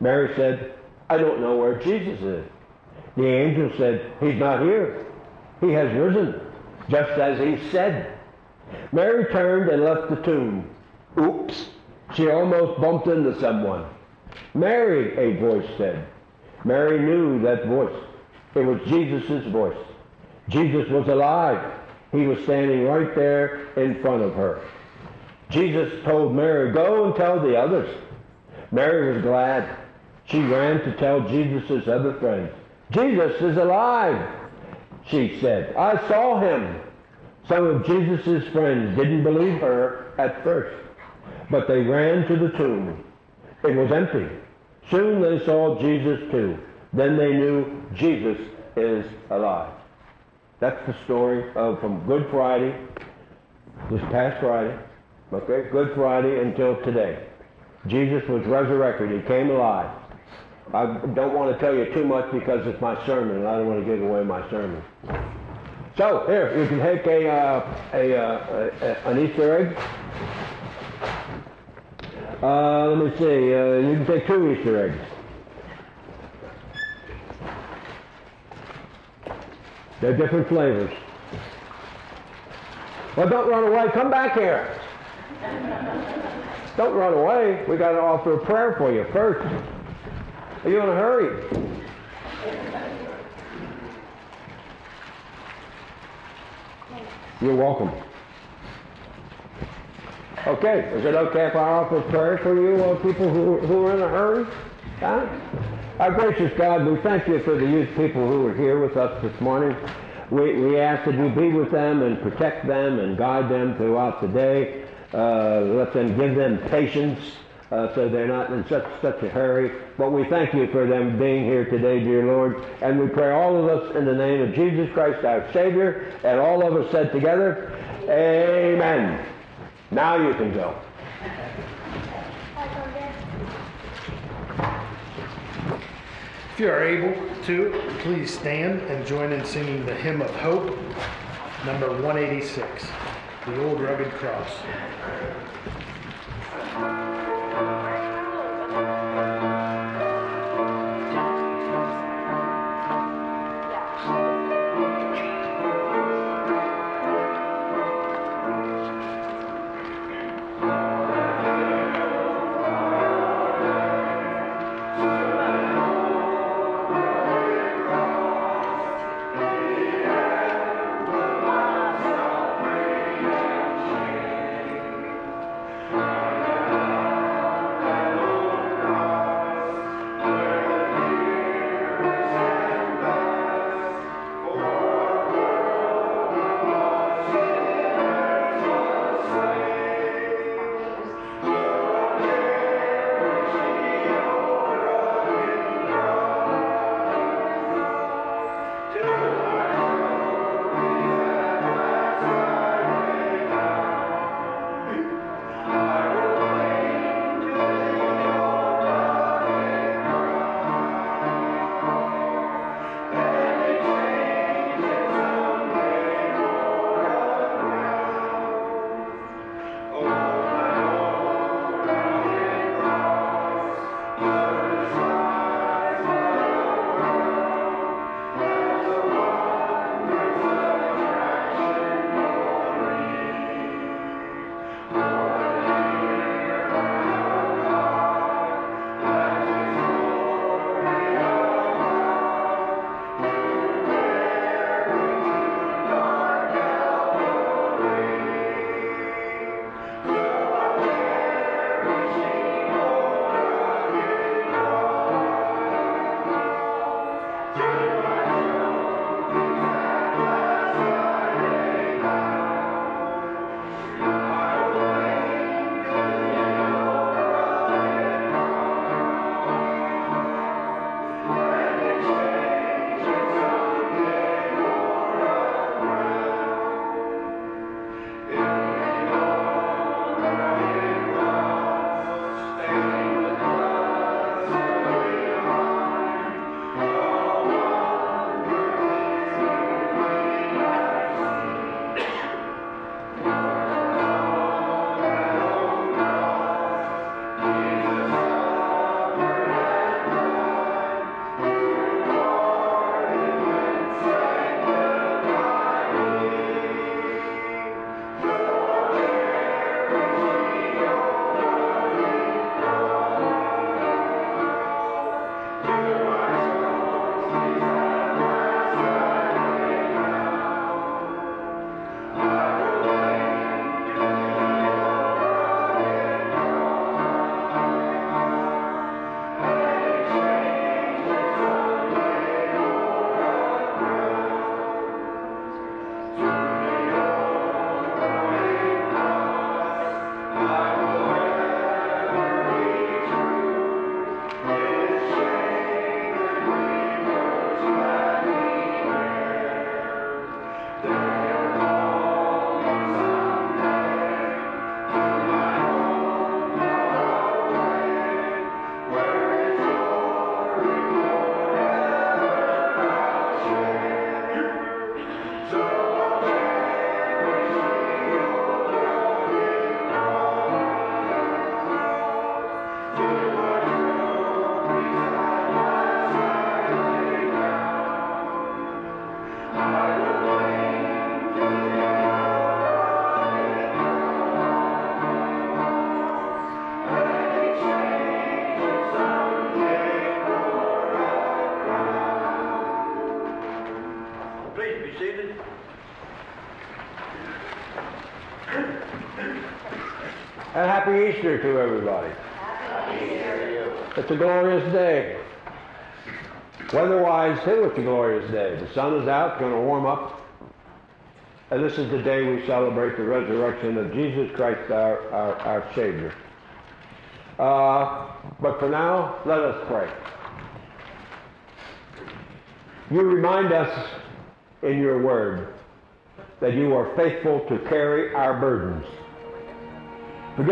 Mary said, I don't know where Jesus is. The angel said, He's not here. He has risen, just as he said. Mary turned and left the tomb. Oops, she almost bumped into someone. Mary, a voice said. Mary knew that voice. It was Jesus' voice. Jesus was alive. He was standing right there in front of her. Jesus told Mary, Go and tell the others. Mary was glad. She ran to tell Jesus' other friends. Jesus is alive, she said. I saw him. Some of Jesus' friends didn't believe her at first, but they ran to the tomb. It was empty. Soon they saw Jesus too. Then they knew Jesus is alive. That's the story of from Good Friday, this past Friday, okay, Good Friday until today. Jesus was resurrected. He came alive. I don't want to tell you too much because it's my sermon, and I don't want to give away my sermon. So here, you can take a, uh, a, uh, a, an Easter egg. Uh, let me see. Uh, you can take two Easter eggs. They're different flavors. Well, don't run away. Come back here. Don't run away. We got to offer a prayer for you first. Are you in a hurry? You're welcome. Okay, is it okay if I offer prayer for you, uh, people who, who are in a hurry? Huh? Our gracious God, we thank you for the youth people who are here with us this morning. We, we ask that you be with them and protect them and guide them throughout the day. Uh, let them give them patience uh, so they're not in such such a hurry. But we thank you for them being here today, dear Lord. And we pray all of us in the name of Jesus Christ, our Savior, and all of us said together, Amen. Now you can go. If you are able to, please stand and join in singing the Hymn of Hope, number 186, The Old Rugged Cross. there. And happy Easter to everybody. Happy Easter. It's a glorious day. Weather-wise, too, it's a glorious day. The sun is out, going to warm up. And this is the day we celebrate the resurrection of Jesus Christ, our, our, our Savior. Uh, but for now, let us pray. You remind us in your word that you are faithful to carry our burdens